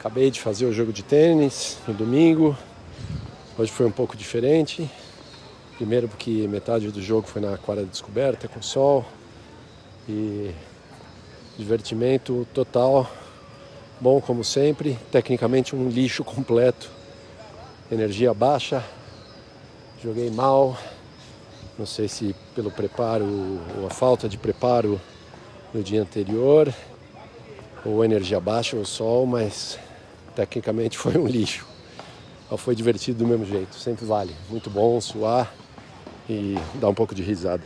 Acabei de fazer o jogo de tênis no domingo. Hoje foi um pouco diferente. Primeiro porque metade do jogo foi na quadra de descoberta com sol. E divertimento total. Bom como sempre. Tecnicamente um lixo completo. Energia baixa. Joguei mal. Não sei se pelo preparo ou a falta de preparo no dia anterior, ou energia baixa ou sol, mas tecnicamente foi um lixo. Mas foi divertido do mesmo jeito, sempre vale. Muito bom suar e dar um pouco de risada.